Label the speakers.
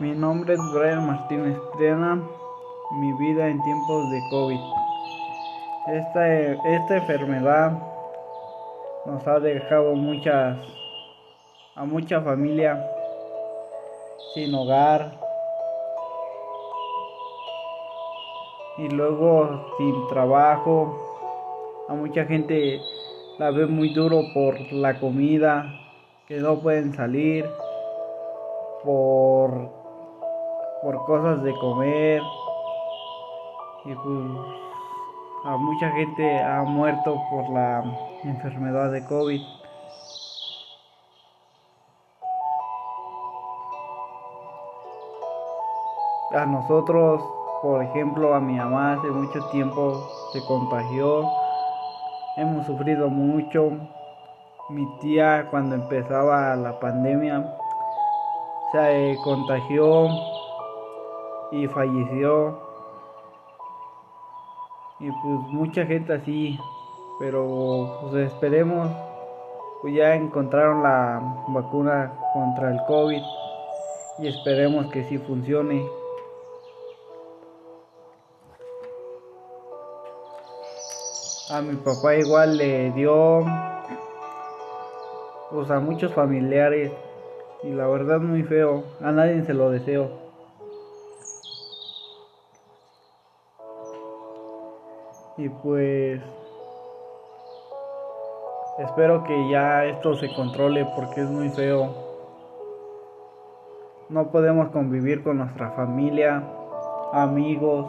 Speaker 1: Mi nombre es Brian Martínez Triana. Mi vida en tiempos de COVID. Esta, esta enfermedad nos ha dejado muchas a mucha familia sin hogar y luego sin trabajo. A mucha gente la ve muy duro por la comida, que no pueden salir, por, por cosas de comer. Y pues a mucha gente ha muerto por la enfermedad de COVID. A nosotros, por ejemplo, a mi mamá hace mucho tiempo se contagió. Hemos sufrido mucho. Mi tía cuando empezaba la pandemia se contagió y falleció. Y pues mucha gente así, pero pues esperemos, pues ya encontraron la vacuna contra el COVID y esperemos que sí funcione. A mi papá igual le dio pues a muchos familiares y la verdad muy feo, a nadie se lo deseo. Y pues espero que ya esto se controle porque es muy feo. No podemos convivir con nuestra familia, amigos,